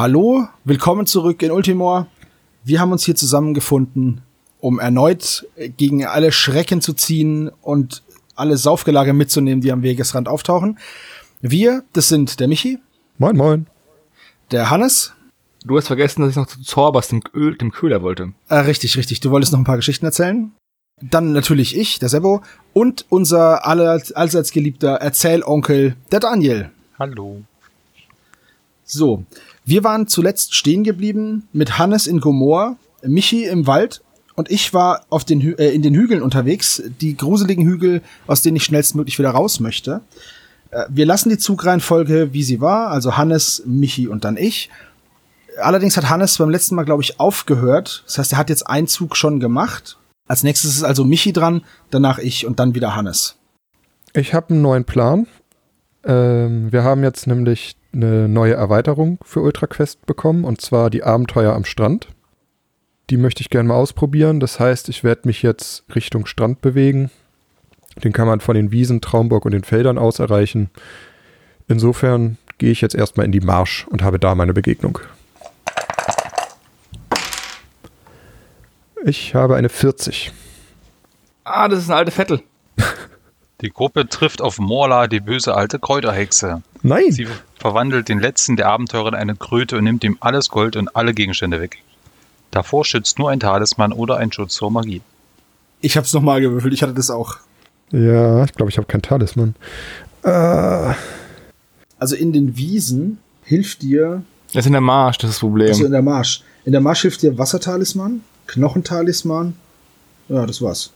Hallo, willkommen zurück in Ultimor. Wir haben uns hier zusammengefunden, um erneut gegen alle Schrecken zu ziehen und alle Saufgelage mitzunehmen, die am Wegesrand auftauchen. Wir, das sind der Michi. Moin, moin. Der Hannes. Du hast vergessen, dass ich noch zu Zorbas, dem, Öl, dem Köhler wollte. Äh, richtig, richtig. Du wolltest noch ein paar Geschichten erzählen. Dann natürlich ich, der Sebo. Und unser allseits geliebter Erzählonkel, der Daniel. Hallo. So, wir waren zuletzt stehen geblieben mit Hannes in Gomor, Michi im Wald und ich war auf den Hü äh, in den Hügeln unterwegs, die gruseligen Hügel, aus denen ich schnellstmöglich wieder raus möchte. Äh, wir lassen die Zugreihenfolge, wie sie war, also Hannes, Michi und dann ich. Allerdings hat Hannes beim letzten Mal, glaube ich, aufgehört. Das heißt, er hat jetzt einen Zug schon gemacht. Als nächstes ist also Michi dran, danach ich und dann wieder Hannes. Ich habe einen neuen Plan. Ähm, wir haben jetzt nämlich eine neue Erweiterung für Ultra Quest bekommen, und zwar die Abenteuer am Strand. Die möchte ich gerne mal ausprobieren. Das heißt, ich werde mich jetzt Richtung Strand bewegen. Den kann man von den Wiesen, Traumburg und den Feldern aus erreichen. Insofern gehe ich jetzt erstmal in die Marsch und habe da meine Begegnung. Ich habe eine 40. Ah, das ist eine alte Vettel. Die Gruppe trifft auf Morla, die böse alte Kräuterhexe. Nein! Sie verwandelt den letzten der Abenteurer in eine Kröte und nimmt ihm alles Gold und alle Gegenstände weg. Davor schützt nur ein Talisman oder ein Schutz vor Magie. Ich hab's nochmal gewürfelt, ich hatte das auch. Ja, ich glaube, ich habe kein Talisman. Äh. Also in den Wiesen hilft dir. Das ist in der Marsch, das ist das Problem. Also in der Marsch. In der Marsch hilft dir Wassertalisman, Knochentalisman. Ja, das war's.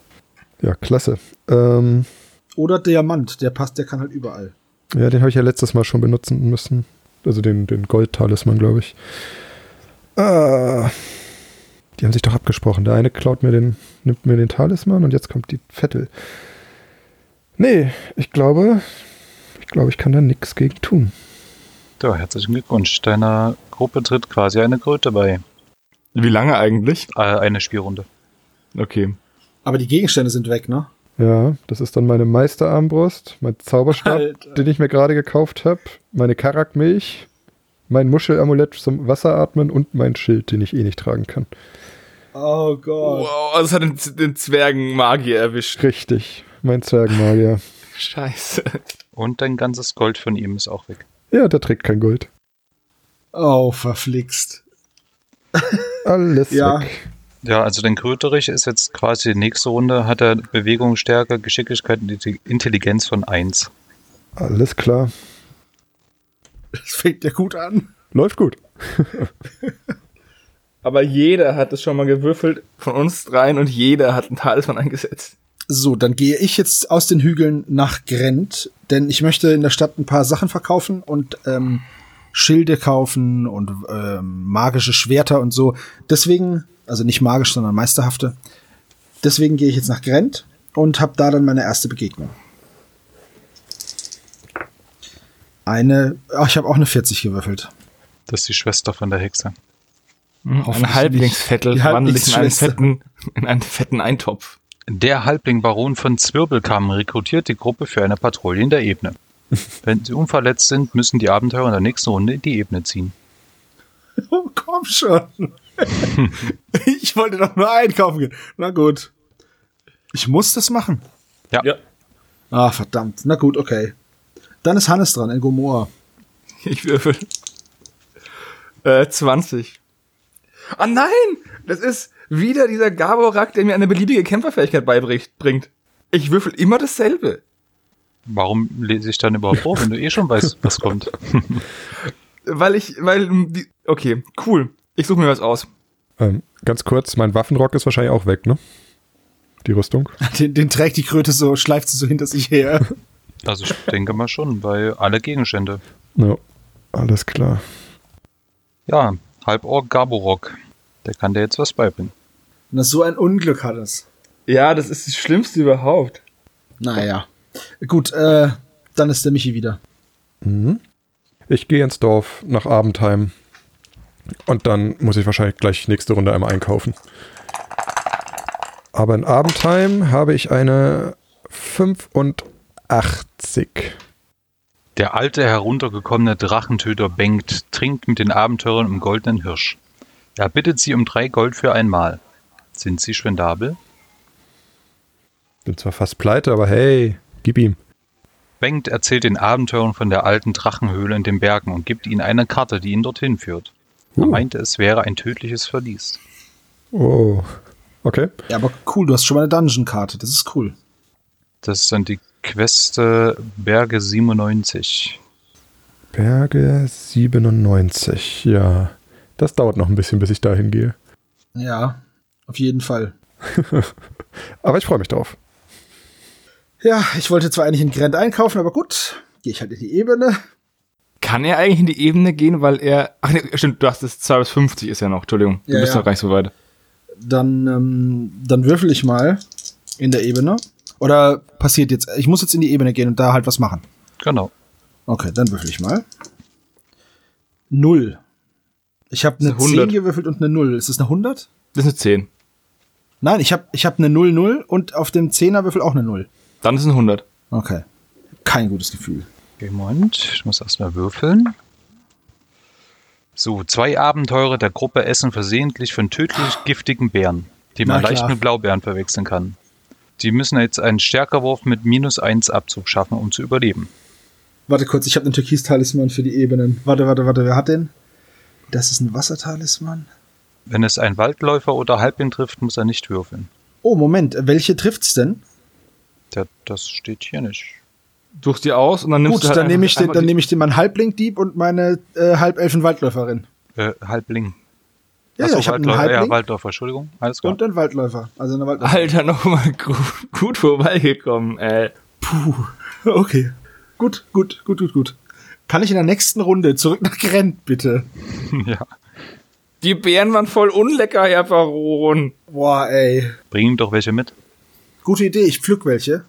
Ja, klasse. Ähm, Oder Diamant, der passt, der kann halt überall. Ja, den habe ich ja letztes Mal schon benutzen müssen. Also den, den Gold-Talisman, glaube ich. Ah. Die haben sich doch abgesprochen. Der eine klaut mir den, nimmt mir den Talisman und jetzt kommt die Vettel. Nee, ich glaube, ich glaube, ich kann da nichts gegen tun. So, herzlichen Glückwunsch. Deiner Gruppe tritt quasi eine Kröte bei. Wie lange eigentlich? Äh, eine Spielrunde. Okay. Aber die Gegenstände sind weg, ne? Ja, das ist dann meine Meisterarmbrust, mein Zauberstab, Alter. den ich mir gerade gekauft habe, meine Karakmilch, mein Muschelamulett zum Wasseratmen und mein Schild, den ich eh nicht tragen kann. Oh Gott. Wow, also es hat den, den Zwergenmagier erwischt. Richtig, mein Zwergenmagier. Scheiße. Und dein ganzes Gold von ihm ist auch weg. Ja, der trägt kein Gold. Oh, verflixt. Alles Ja. weg. Ja, also den Kröterich ist jetzt quasi die nächste Runde, hat er Bewegung, Stärke, Geschicklichkeit und Intelligenz von 1. Alles klar. Das fängt ja gut an. Läuft gut. Aber jeder hat es schon mal gewürfelt von uns dreien und jeder hat einen Talisman eingesetzt. So, dann gehe ich jetzt aus den Hügeln nach Grent, denn ich möchte in der Stadt ein paar Sachen verkaufen und ähm, Schilde kaufen und ähm, magische Schwerter und so. Deswegen, also nicht magisch, sondern meisterhafte. Deswegen gehe ich jetzt nach Grent und habe da dann meine erste Begegnung. Eine, ach, ich habe auch eine 40 gewürfelt. Das ist die Schwester von der Hexe. Hoffentlich Ein Halblingsvettel verwandelt sich in einen fetten, in einen fetten Eintopf. Der Halbling Baron von Zwirbelkamm rekrutiert die Gruppe für eine Patrouille in der Ebene. Wenn sie unverletzt sind, müssen die Abenteurer in der nächsten Runde in die Ebene ziehen. Oh, komm schon. ich wollte doch nur einkaufen gehen. Na gut. Ich muss das machen. Ja. Ja. Ah, verdammt. Na gut, okay. Dann ist Hannes dran in Gomorra. Ich würfel. Äh, 20. Ah nein! Das ist wieder dieser Gaborak, der mir eine beliebige Kämpferfähigkeit beibringt. bringt. Ich würfel immer dasselbe. Warum lese ich dann überhaupt vor, wenn du eh schon weißt, was kommt? Weil ich, weil, okay, cool. Ich suche mir was aus. Ähm, ganz kurz, mein Waffenrock ist wahrscheinlich auch weg, ne? Die Rüstung. Den, den trägt die Kröte so, schleift sie so hinter sich her. Also ich denke mal schon, weil alle Gegenstände. Ja, alles klar. Ja, Halborg Gaborok. Der kann dir jetzt was beibringen. Und das so ein Unglück hat es. Ja, das ist das Schlimmste überhaupt. Naja. Gut, äh, dann ist der Michi wieder. Mhm. Ich gehe ins Dorf nach Abendheim. Und dann muss ich wahrscheinlich gleich nächste Runde einmal einkaufen. Aber in Abendheim habe ich eine 85. Der alte, heruntergekommene Drachentöter Bengt trinkt mit den Abenteurern im goldenen Hirsch. Er bittet sie um drei Gold für ein Mahl. Sind sie spendabel? Bin zwar fast pleite, aber hey, gib ihm. Bengt erzählt den Abenteurern von der alten Drachenhöhle in den Bergen und gibt ihnen eine Karte, die ihn dorthin führt. Er Uh. meinte, es wäre ein tödliches Verlies. Oh. Okay. Ja, aber cool, du hast schon mal eine Dungeon-Karte. Das ist cool. Das ist dann die Queste Berge 97. Berge 97. Ja. Das dauert noch ein bisschen, bis ich dahin gehe. Ja, auf jeden Fall. Aber ich freue mich drauf. Ja, ich wollte zwar eigentlich in Grent einkaufen, aber gut, gehe ich halt in die Ebene. Kann er eigentlich in die Ebene gehen, weil er. Ach nee, stimmt, du hast es 2 bis 50 ist ja noch, Entschuldigung. Du Ja, bist ja. noch gar nicht so weit. Dann, ähm, dann würfel ich mal in der Ebene. Oder passiert jetzt, ich muss jetzt in die Ebene gehen und da halt was machen. Genau. Okay, dann würfel ich mal. Null. Ich habe eine Das ist eine 10 100. gewürfelt und eine Null. Ist das eine 100? Das ist eine 10. Nein, ich habe ich hab eine 0, 0 und auf dem 10er Würfel auch eine 0. Dann ist es eine 100. Okay. Kein gutes Gefühl. Okay, Moment, ich muss erstmal würfeln. So, zwei Abenteurer der Gruppe essen versehentlich von tödlich giftigen Bären, die man leicht mit Blaubeeren verwechseln kann. Die müssen jetzt einen Stärkerwurf mit minus 1 Abzug schaffen, um zu überleben. Warte kurz, ich habe einen Türkis-Talisman für die Ebenen. Warte, warte, warte, wer hat den? Das ist ein Wassertalisman. Wenn es ein Waldläufer oder Halbling trifft, muss er nicht würfeln. Oh, Moment, welche trifft's denn? Der, das steht hier nicht. Suchst dir aus und dann nimmst Gut, du halt dann nehme ich, den, dann nehme ich den meinen Halblink-Dieb und meine äh, Halbelfen-Waldläuferin. Äh, Halbling. Ja, Achso, ja, ich habe einen Waldläufer, ja, Halbling Waldläufer, Entschuldigung. Alles klar. und einen Waldläufer. Also eine Waldläufer. Alter, nochmal gut, gut vorbeigekommen, ey. Puh, okay. Gut, gut, gut, gut, gut. Kann ich in der nächsten Runde zurück nach Grent, bitte? ja. Die Beeren waren voll unlecker, Herr Baron. Boah, ey. Bring ihm doch welche mit. Gute Idee, ich pflück welche.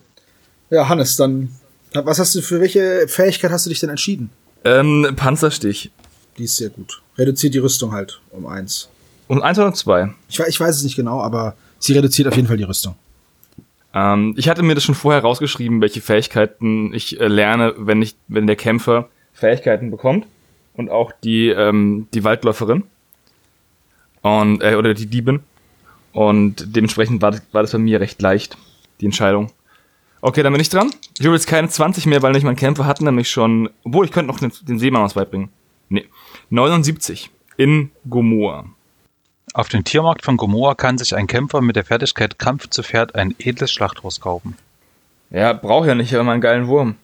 Ja, Hannes, dann. Was hast du für welche Fähigkeit hast du dich denn entschieden? Ähm, Panzerstich. Die ist sehr gut. Reduziert die Rüstung halt um eins. Und eins oder zwei. Ich, ich weiß es nicht genau, aber sie reduziert auf jeden Fall die Rüstung. Ähm, ich hatte mir das schon vorher rausgeschrieben, welche Fähigkeiten ich äh, lerne, wenn ich, wenn der Kämpfer Fähigkeiten bekommt. Und auch die, ähm, die Waldläuferin. Und, äh, oder die Diebin. Und dementsprechend war das, war das bei mir recht leicht, die Entscheidung. Okay, dann bin ich dran. Ich hole jetzt keine 20 mehr, weil nicht mein Kämpfer hat nämlich schon, obwohl ich könnte noch den, den Seemann was beibringen. Nee. 79 in Gomorra. Auf dem Tiermarkt von Gomorra kann sich ein Kämpfer mit der Fertigkeit Kampf zu Pferd ein edles Schlachtross kaufen. Ja, brauch ja nicht, aber einen geilen Wurm.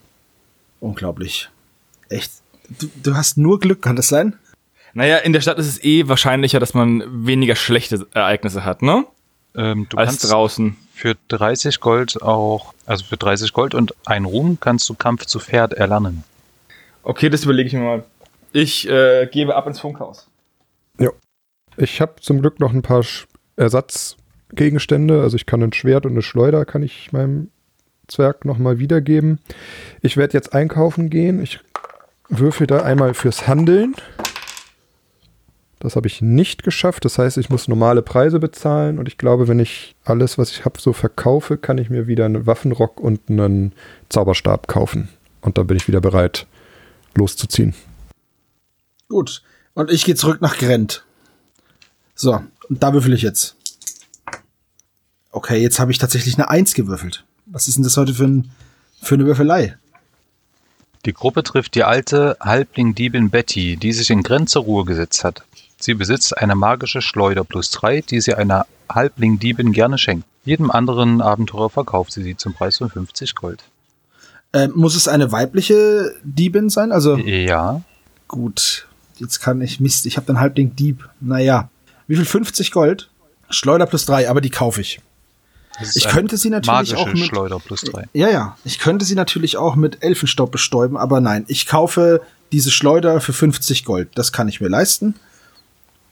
Unglaublich. Echt. Du, du hast nur Glück, kann das sein? Naja, in der Stadt ist es eh wahrscheinlicher, dass man weniger schlechte Ereignisse hat, ne? Ähm, du Als kannst draußen. für 30 Gold auch, also für 30 Gold und ein Ruhm kannst du Kampf zu Pferd erlernen. Okay, das überlege ich mir mal. Ich äh, gebe ab ins Funkhaus. Ich habe zum Glück noch ein paar Sch- Ersatzgegenstände. Also ich kann ein Schwert und eine Schleuder kann ich meinem Zwerg nochmal wiedergeben. Ich werde jetzt einkaufen gehen. Ich würfel da einmal fürs Handeln. Das habe ich nicht geschafft. Das heißt, ich muss normale Preise bezahlen. Und ich glaube, wenn ich alles, was ich habe, so verkaufe, kann ich mir wieder einen Waffenrock und einen Zauberstab kaufen. Und dann bin ich wieder bereit, loszuziehen. Gut. Und ich gehe zurück nach Grent. So, und da würfel ich jetzt. Okay, jetzt habe ich tatsächlich eine Eins gewürfelt. Was ist denn das heute für, ein, für eine Würfelei? Die Gruppe trifft die alte Halbling-Diebin Betty, die sich in Grenze Ruhe gesetzt hat. Sie besitzt eine magische Schleuder plus drei, die sie einer Halbling-Diebin gerne schenkt. Jedem anderen Abenteurer verkauft sie sie zum Preis von 50 Gold. Ähm, muss es eine weibliche Diebin sein? Also Ja, gut, jetzt kann ich Mist, ich habe dann Halbling Dieb. Naja, wie viel? 50 Gold? Schleuder plus drei, aber die kaufe ich. Ich könnte sie natürlich auch mit Schleuder plus drei. Ja, ja. Ich könnte sie natürlich auch mit Elfenstaub bestäuben, aber nein. Ich kaufe diese Schleuder für 50 Gold. Das kann ich mir leisten.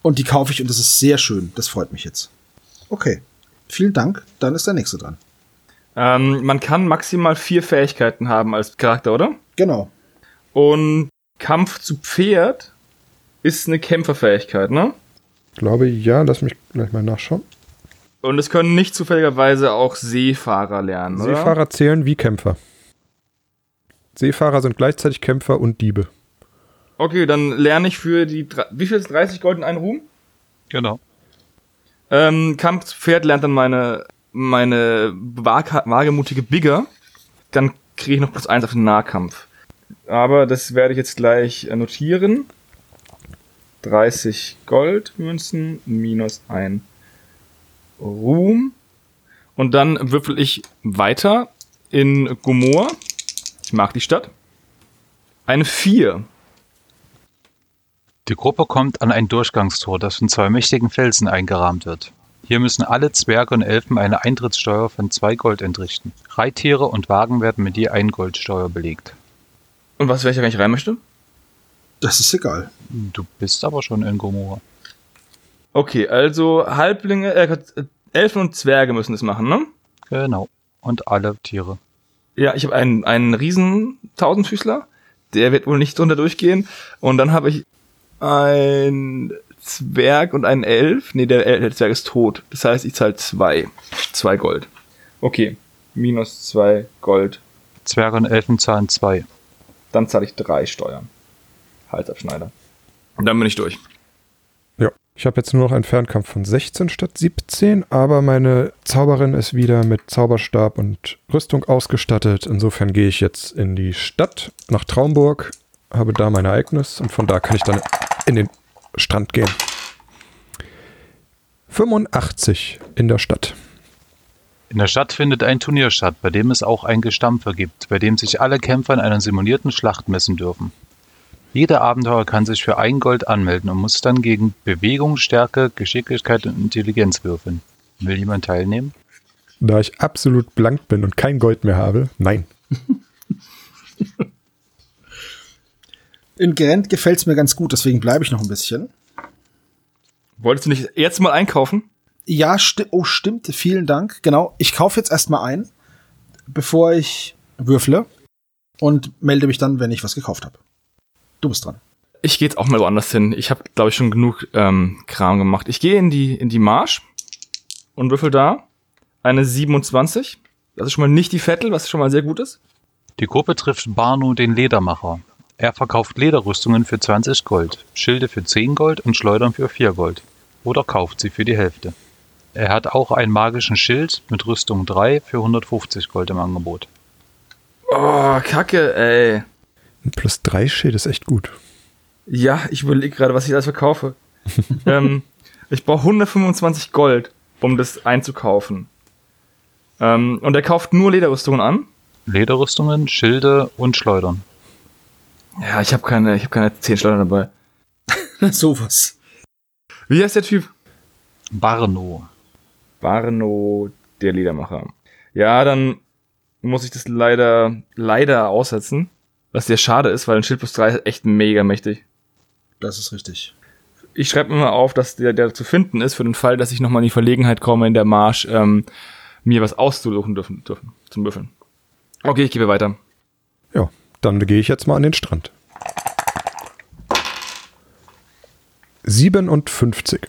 Und die kaufe ich und das ist sehr schön. Das freut mich jetzt. Okay. Vielen Dank. Dann ist der nächste dran. Ähm, man kann maximal vier Fähigkeiten haben als Charakter, oder? Genau. Und Kampf zu Pferd ist eine Kämpferfähigkeit, ne? Ich glaube, ja, lass mich gleich mal nachschauen. Und es können nicht zufälligerweise auch Seefahrer lernen, oder? Seefahrer zählen wie Kämpfer. Seefahrer sind gleichzeitig Kämpfer und Diebe. Okay, dann lerne ich für die, wie viel ist 30 Gold in einen Ruhm? Genau. Ähm, Kampfpferd lernt dann meine, meine wage, wagemutige Bigger. Dann kriege ich noch plus eins auf den Nahkampf. Aber das werde ich jetzt gleich äh, notieren. 30 Goldmünzen minus ein Ruhm. Und dann würfel ich weiter in Gomor. Ich mag die Stadt. Eine 4. Die Gruppe kommt an ein Durchgangstor, das von zwei mächtigen Felsen eingerahmt wird. Hier müssen alle Zwerge und Elfen eine Eintrittssteuer von zwei Gold entrichten. Reittiere und Wagen werden mit je ein Goldsteuer belegt. Und was, welcher, wenn ich rein möchte? Das ist egal. Du bist aber schon in Gomorra. Okay, also Halblinge, äh, Elfen und Zwerge müssen das machen, ne? Genau. Und alle Tiere. Ja, ich habe einen, einen riesen Tausendfüßler. Der wird wohl nicht drunter durchgehen. Und dann habe ich ein Zwerg und einen Elf. Nee, der, El- der Zwerg ist tot. Das heißt, ich zahle zwei. Zwei Gold. Okay. Minus zwei Gold. Zwerge und Elfen zahlen zwei. Dann zahle ich drei Steuern. Halsabschneider. Und dann bin ich durch. Ja. Ich habe jetzt nur noch einen Fernkampf von 16 statt 17, aber meine Zauberin ist wieder mit Zauberstab und Rüstung ausgestattet. Insofern gehe ich jetzt in die Stadt nach Traumburg, habe da mein Ereignis und von da kann ich dann in den Strand gehen. 85 in der Stadt. In der Stadt findet ein Turnier statt, bei dem es auch ein Gestampfer gibt, bei dem sich alle Kämpfer in einer simulierten Schlacht messen dürfen. Jeder Abenteurer kann sich für ein Gold anmelden und muss dann gegen Bewegung, Stärke, Geschicklichkeit und Intelligenz würfeln. Will jemand teilnehmen? Da ich absolut blank bin und kein Gold mehr habe, nein. In Gent gefällt's mir ganz gut, deswegen bleibe ich noch ein bisschen. Wolltest du nicht jetzt mal einkaufen? Ja, sti oh, stimmt, vielen Dank. Genau, ich kaufe jetzt erstmal ein, bevor ich würfle und melde mich dann, wenn ich was gekauft habe. Du bist dran. Ich gehe jetzt auch mal woanders hin. Ich habe, glaube ich, schon genug ähm, Kram gemacht. Ich gehe in die, in die Marsch und würfel da eine 27. Das ist schon mal nicht die Vettel, was schon mal sehr gut ist. Die Gruppe trifft Barno den Ledermacher. Er verkauft Lederrüstungen für 20 Gold, Schilde für 10 Gold und Schleudern für 4 Gold. Oder kauft sie für die Hälfte. Er hat auch einen magischen Schild mit Rüstung 3 für 150 Gold im Angebot. Oh, Kacke, ey. Ein Plus 3 Schild ist echt gut. Ja, ich überlege gerade, was ich alles verkaufe. ähm, ich brauche 125 Gold, um das einzukaufen. Ähm, und er kauft nur Lederrüstungen an. Lederrüstungen, Schilde und Schleudern. Ja, ich habe keine, ich habe keine 10 Schleudern dabei. Sowas. Wie heißt der Typ? Barno. Barno, der Liedermacher. Ja, dann muss ich das leider, leider aussetzen. Was sehr schade ist, weil ein Schild plus 3 ist echt mega mächtig. Das ist richtig. Ich schreibe mir mal auf, dass der, der zu finden ist, für den Fall, dass ich nochmal in die Verlegenheit komme, in der Marsch ähm, mir was auszusuchen dürfen, dürfen zum Würfeln. Okay, ich gebe weiter. Ja, dann gehe ich jetzt mal an den Strand. 57.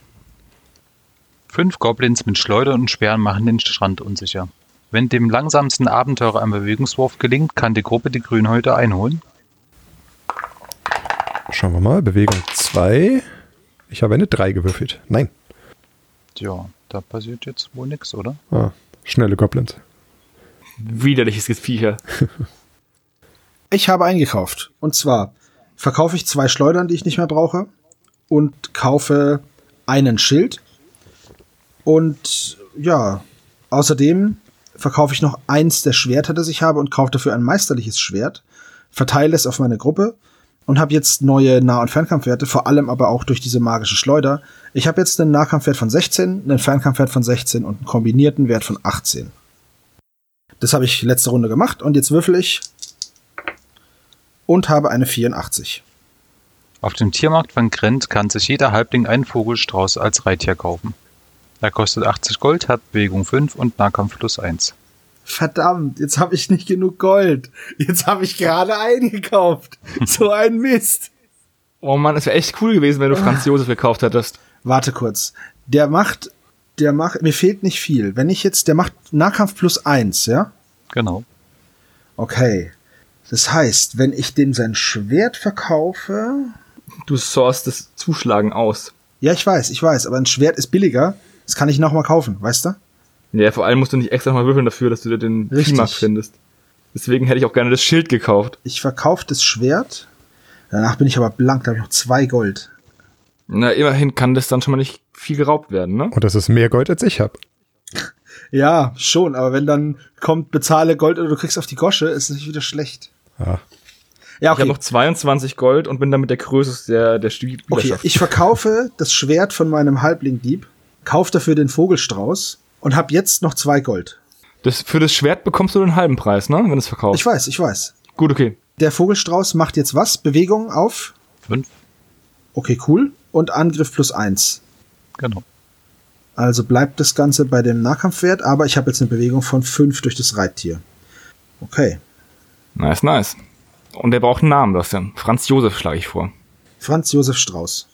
Fünf Goblins mit Schleudern und Speeren machen den Strand unsicher. Wenn dem langsamsten Abenteurer ein Bewegungswurf gelingt, kann die Gruppe die Grünhäute einholen. Schauen wir mal. Bewegung 2. Ich habe eine 3 gewürfelt. Nein. Tja, da passiert jetzt wohl nichts, oder? Ah, schnelle Goblins. Widerliches Viecher. Ich habe eingekauft. Und zwar verkaufe ich zwei Schleudern, die ich nicht mehr brauche. Und kaufe einen Schild. Und ja, außerdem verkaufe ich noch eins der Schwerter, das ich habe, und kaufe dafür ein meisterliches Schwert. Verteile es auf meine Gruppe und habe jetzt neue Nah- und Fernkampfwerte, vor allem aber auch durch diese magische Schleuder. Ich habe jetzt einen Nahkampfwert von 16, einen Fernkampfwert von 16 und einen kombinierten Wert von 18. Das habe ich letzte Runde gemacht und jetzt würfel ich und habe eine 84. Auf dem Tiermarkt von Grent kann sich jeder Halbling einen Vogelstrauß als Reittier kaufen. Er kostet 80 Gold, hat Bewegung 5 und Nahkampf plus 1. Verdammt, jetzt habe ich nicht genug Gold. Jetzt habe ich gerade eingekauft. So ein Mist. Oh Mann, es wäre echt cool gewesen, wenn du Franz Josef gekauft hättest. Warte kurz. Der macht, der macht, mir fehlt nicht viel. Wenn ich jetzt, der macht Nahkampf plus eins, ja? Genau. Okay. Das heißt, wenn ich dem sein Schwert verkaufe. Du sourst das Zuschlagen aus. Ja, ich weiß, ich weiß, aber ein Schwert ist billiger. Das kann ich nochmal kaufen, weißt du? Ja, vor allem musst du nicht extra mal würfeln dafür, dass du dir den. Viehmarkt findest. Deswegen hätte ich auch gerne das Schild gekauft. Ich verkaufe das Schwert. Danach bin ich aber blank, da habe ich noch zwei Gold. Na, immerhin kann das dann schon mal nicht viel geraubt werden, ne? Und das ist mehr Gold, als ich habe. Ja, schon, aber wenn dann kommt, bezahle Gold oder du kriegst auf die Gosche, ist natürlich wieder schlecht. Ja. Ja, Ich habe noch 22 Gold und bin damit der Größte der, der Okay, ich verkaufe das Schwert von meinem Halblingdieb, kaufe dafür den Vogelstrauß und habe jetzt noch zwei Gold. das, für das Schwert bekommst du den halben Preis, ne? Wenn du es verkaufst. Ich weiß, ich weiß. Gut, okay. Der Vogelstrauß macht jetzt was? Bewegung auf? Fünf. Okay, cool. Und Angriff plus eins. Genau. Also bleibt das Ganze bei dem Nahkampfwert, aber ich habe jetzt eine Bewegung von fünf durch das Reittier. Okay. Nice, nice. Und der braucht einen Namen, Bastian. Franz Josef schlage ich vor. Franz Josef Strauß.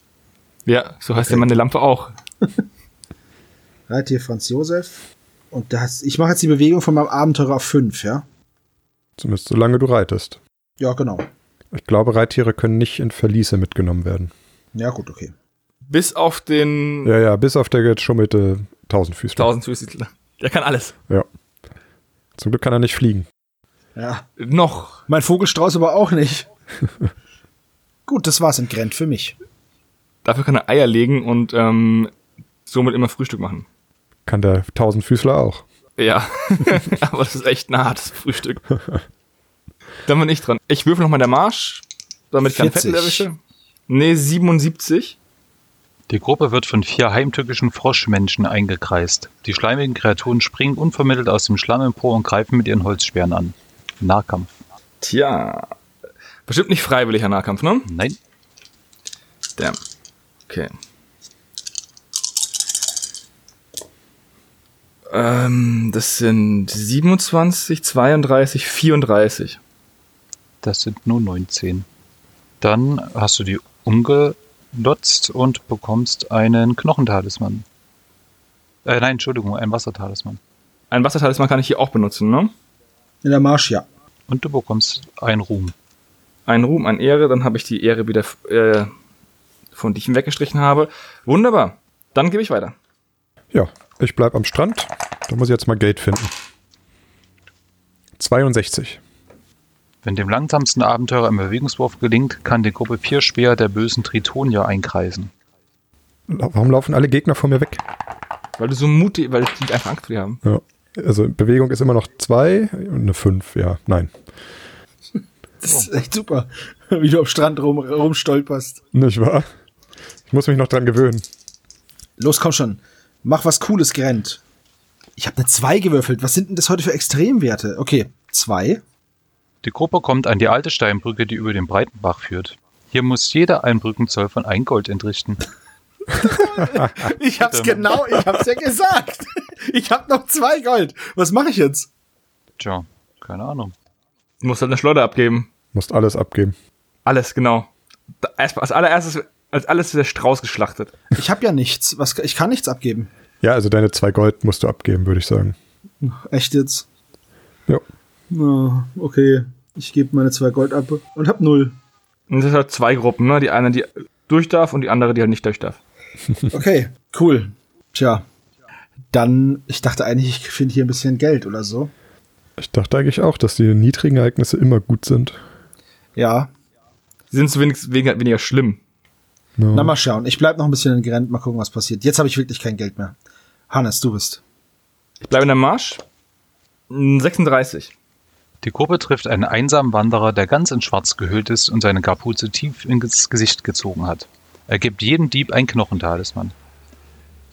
Ja, so heißt ja meine Lampe auch. Reittier Franz Josef. Und das, ich mache jetzt die Bewegung von meinem Abenteurer auf fünf, ja? Zumindest solange du reitest. Ja, genau. Ich glaube, Reittiere können nicht in Verliese mitgenommen werden. Ja, gut, okay. Bis auf den Ja, ja, bis auf der geschummelte Tausendfüßler. Tausendfüßler. Der kann alles. Ja. Zum Glück kann er nicht fliegen. Ja. Noch. Mein Vogelstrauß aber auch nicht. gut, das war's im Grent für mich. Dafür kann er Eier legen und ähm, somit immer Frühstück machen. Kann der Tausendfüßler auch. Ja, aber das ist echt ein hartes Frühstück. Da bin ich dran. Ich würfel nochmal der Marsch, damit ich keinen 40. Fettel erwische. Nee, 77. Die Gruppe wird von vier heimtückischen Froschmenschen eingekreist. Die schleimigen Kreaturen springen unvermittelt aus dem Schlamm empor und greifen mit ihren Holzsperren an. Nahkampf. Tja. Bestimmt nicht freiwilliger Nahkampf, ne? Nein. Damn. Okay. Ähm, das sind 27, 32, 34. Das sind nur 19. Dann hast du die umgelotzt und bekommst einen Knochentalisman. Äh, nein, Entschuldigung, einen Wassertalisman. Ein Wassertalisman kann ich hier auch benutzen, ne? In der Marsch, ja. Und du bekommst einen Ruhm. Ein Ruhm, ein Ehre, dann habe ich die Ehre wieder äh, von die ich weggestrichen habe. Wunderbar. Dann gebe ich weiter. Ja, ich bleib am Strand. Da muss ich jetzt mal Geld finden. 62. Wenn dem langsamsten Abenteurer ein Bewegungswurf gelingt, kann die Gruppe Pierspeer der bösen Tritonier einkreisen. Warum laufen alle Gegner vor mir weg? Weil du so mutig, weil die einfach Angst vor dir haben. Ja. Also Bewegung ist immer noch 2 und eine 5, ja. Nein. Das ist echt super, wie du am Strand rum, rumstolperst. Nicht wahr? Ich muss mich noch dran gewöhnen. Los, komm schon. Mach was Cooles, Grent. Ich habe eine 2 gewürfelt. Was sind denn das heute für Extremwerte? Okay, 2. Die Gruppe kommt an die alte Steinbrücke, die über den Breitenbach führt. Hier muss jeder einen Brückenzoll von ein Gold entrichten. Ich hab's genau, ich hab's ja gesagt. Ich hab noch zwei Gold. Was mache ich jetzt? Tja, keine Ahnung. Du musst halt eine Schleuder abgeben. Musst alles abgeben. Alles, genau. Erst- Als allererstes, als alles der Strauß geschlachtet. Ich habe ja nichts. Was, ich kann nichts abgeben. Ja, also deine zwei Gold musst du abgeben, würde ich sagen. Echt jetzt? Ja. Na, okay. Ich gebe meine zwei Gold ab und hab null. Und das sind halt zwei Gruppen, ne? Die eine, die durch darf und die andere, die halt nicht durch darf. Okay, cool. Tja. Dann, ich dachte eigentlich, ich finde hier ein bisschen Geld oder so. Ich dachte eigentlich auch, dass die niedrigen Ereignisse immer gut sind. Ja. Die sind zumindest weniger, weniger schlimm. Ja. Na, mal schauen. Ich bleib noch ein bisschen in Grenz, mal gucken, was passiert. Jetzt habe ich wirklich kein Geld mehr. Hannes, du bist. Ich bleibe in der Marsch. Mm, 36. Die Gruppe trifft einen einsamen Wanderer, der ganz in Schwarz gehüllt ist und seine Kapuze tief ins Gesicht gezogen hat. Er gibt jedem Dieb ein Knochentalisman.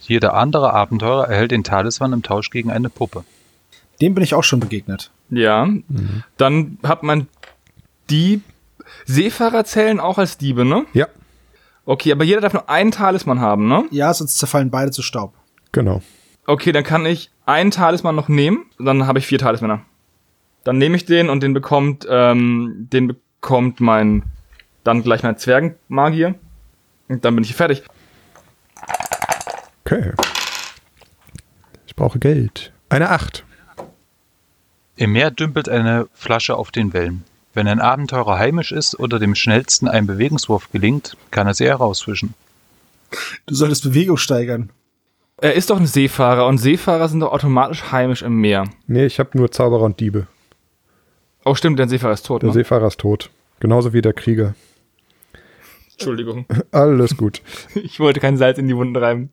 Jeder andere Abenteurer erhält den Talisman im Tausch gegen eine Puppe. Dem bin ich auch schon begegnet. Ja. Dann hat man die Seefahrer zählen auch als Diebe, ne? Ja, Okay, aber jeder darf nur einen Talisman haben, ne? Ja, sonst zerfallen beide zu Staub. genau. Okay, dann kann ich einen Talisman noch nehmen. Dann habe ich vier Talismänner. Dann nehme ich den und den bekommt, ähm, den bekommt mein, dann gleich mein Zwergenmagier. Und dann bin ich hier fertig. Okay. Ich brauche Geld. Eine 8. Im Meer dümpelt eine Flasche auf den Wellen. Wenn ein Abenteurer heimisch ist oder dem schnellsten ein Bewegungswurf gelingt, kann er sie herausfischen. Du solltest Bewegung steigern. Er ist doch ein Seefahrer und Seefahrer sind doch automatisch heimisch im Meer. Nee, ich habe nur Zauberer und Diebe. Oh, stimmt, der Seefahrer ist tot, Der ne? Seefahrer ist tot. Genauso wie der Krieger. Entschuldigung. Alles gut. Ich wollte kein Salz in die Wunden reiben.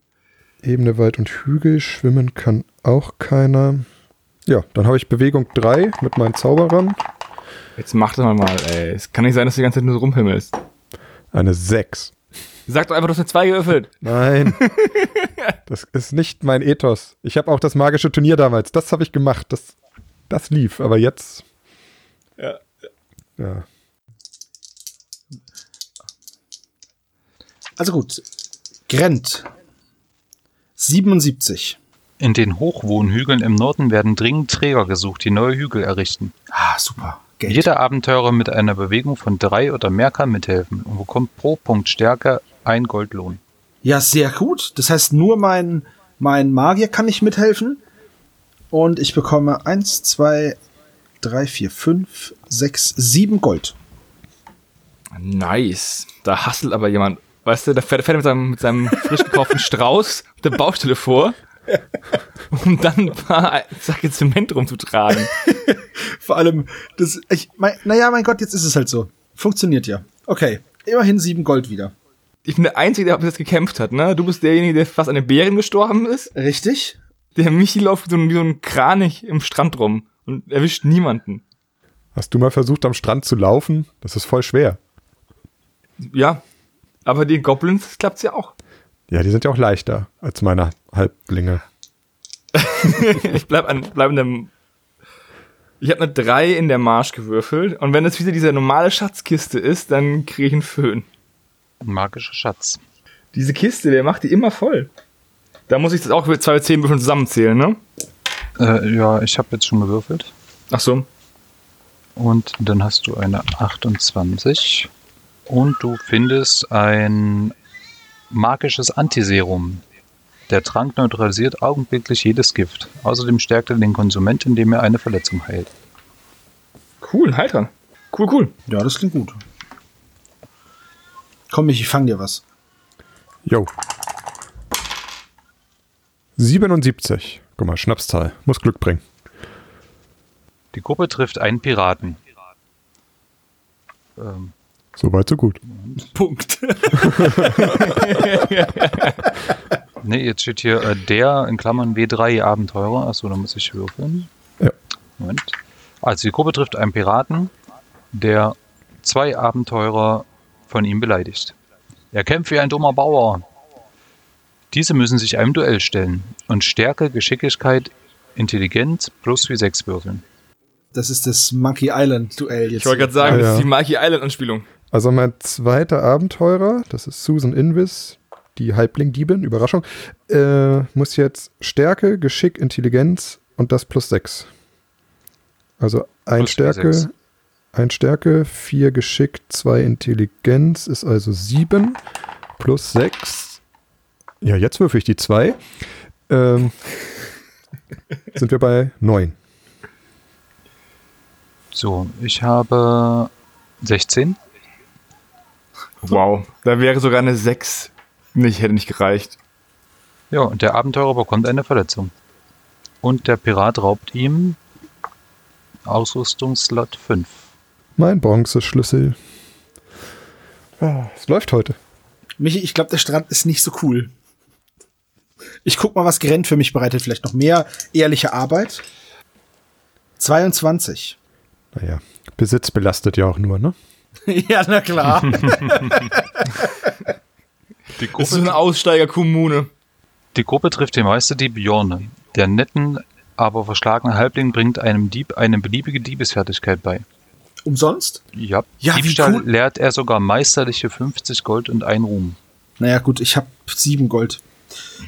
Ebene, Wald und Hügel. Schwimmen kann auch keiner. Ja, dann habe ich Bewegung 3 mit meinen Zauberern. Jetzt mach das mal mal, ey. Es kann nicht sein, dass du die ganze Zeit nur so rumpimmelst. Eine 6. Sag doch einfach, du hast eine 2 gewürfelt. Nein. das ist nicht mein Ethos. Ich habe auch das magische Turnier damals. Das habe ich gemacht. Das, das lief. Aber jetzt. Ja. Ja. Also gut. Grent. 77. In den Hochwohnhügeln im Norden werden dringend Träger gesucht, die neue Hügel errichten. Ah, super. Geld. Jeder Abenteurer mit einer Bewegung von drei oder mehr kann mithelfen und bekommt pro Punkt Stärke ein Goldlohn. Ja, sehr gut. Das heißt, nur mein, mein Magier kann nicht mithelfen. Und ich bekomme eins, zwei, drei, vier, fünf, sechs, sieben Gold. Nice. Da hustelt aber jemand. Weißt du, da fährt, fährt er mit seinem, mit seinem frisch gekauften Strauß auf der Baustelle vor, um dann ein paar Säcke Zement rumzutragen. Vor allem, das, ich, mein, naja, mein Gott, jetzt ist es halt so. Funktioniert ja. Okay. Immerhin sieben Gold wieder. Ich bin der Einzige, der bis jetzt gekämpft hat, ne? Du bist derjenige, der fast an den Bären gestorben ist. Richtig? Der Michi läuft wie so ein, wie so ein Kranich im Strand rum und erwischt niemanden. Hast du mal versucht, am Strand zu laufen? Das ist voll schwer. Ja. Aber die Goblins klappt's ja auch. Ja, die sind ja auch leichter als meine Halblinge. ich bleib, an, bleib in dem. Ich habe eine 3 in der Marsch gewürfelt und wenn es wieder diese normale Schatzkiste ist, dann kriege ich einen Föhn. Ein magischer Schatz. Diese Kiste, der macht die immer voll. Da muss ich das auch mit zwei bis zehn Würfeln zusammenzählen, ne? Äh, ja, ich habe jetzt schon gewürfelt. Ach so. Und dann hast du eine 28. Und du findest ein magisches Antiserum. Der Trank neutralisiert augenblicklich jedes Gift. Außerdem stärkt er den Konsument, indem er eine Verletzung heilt. Cool, halt dran. Cool, cool. Ja, das klingt gut. Komm, ich fang dir was. Jo. 77. Guck mal, Schnapszahl. Muss Glück bringen. Die Gruppe trifft einen Piraten. Ähm, Soweit, so gut. Punkt. ne, jetzt steht hier äh, der in Klammern W3 Abenteurer. Achso, da muss ich würfeln. Ja. Moment. Also die Gruppe trifft einen Piraten, der zwei Abenteurer von ihm beleidigt. Er kämpft wie ein dummer Bauer. Diese müssen sich einem Duell stellen und Stärke, Geschicklichkeit, Intelligenz plus wie sechs würfeln. Das ist das Monkey Island Duell jetzt. Ich wollte gerade sagen, das ja. ist die Mikey Island Anspielung. Also mein zweiter Abenteurer, das ist Susan Invis, die Halbling-Diebin, Überraschung, äh, muss jetzt Stärke, Geschick, Intelligenz und das plus 6. Also ein Plus Stärke, ein Stärke, vier Geschick, zwei Intelligenz ist also sieben plus 6. Ja, jetzt würfe ich die zwei. Ähm, sind wir bei neun. So, ich habe 16. Wow. Da wäre sogar eine 6 nicht, hätte nicht gereicht. Ja, und der Abenteurer bekommt eine Verletzung. Und der Pirat raubt ihm Ausrüstungsslot 5. Mein Bronzeschlüssel. Ah, es läuft heute. Michi, ich glaube, der Strand ist nicht so cool. Ich guck mal, was Grent für mich bereitet. Vielleicht noch mehr ehrliche Arbeit. 22. Naja, Besitz belastet ja auch nur, ne? ja, na klar. Die Das ist so eine Aussteigerkommune. Die Gruppe trifft den Meisterdieb Bjorne. Der netten, aber verschlagene Halbling bringt einem Dieb eine beliebige Diebesfertigkeit bei. Umsonst? Ja, Ja, wie Diebstahl cool. lehrt er sogar meisterliche 50 Gold und ein Ruhm. Naja, gut, ich habe sieben Gold.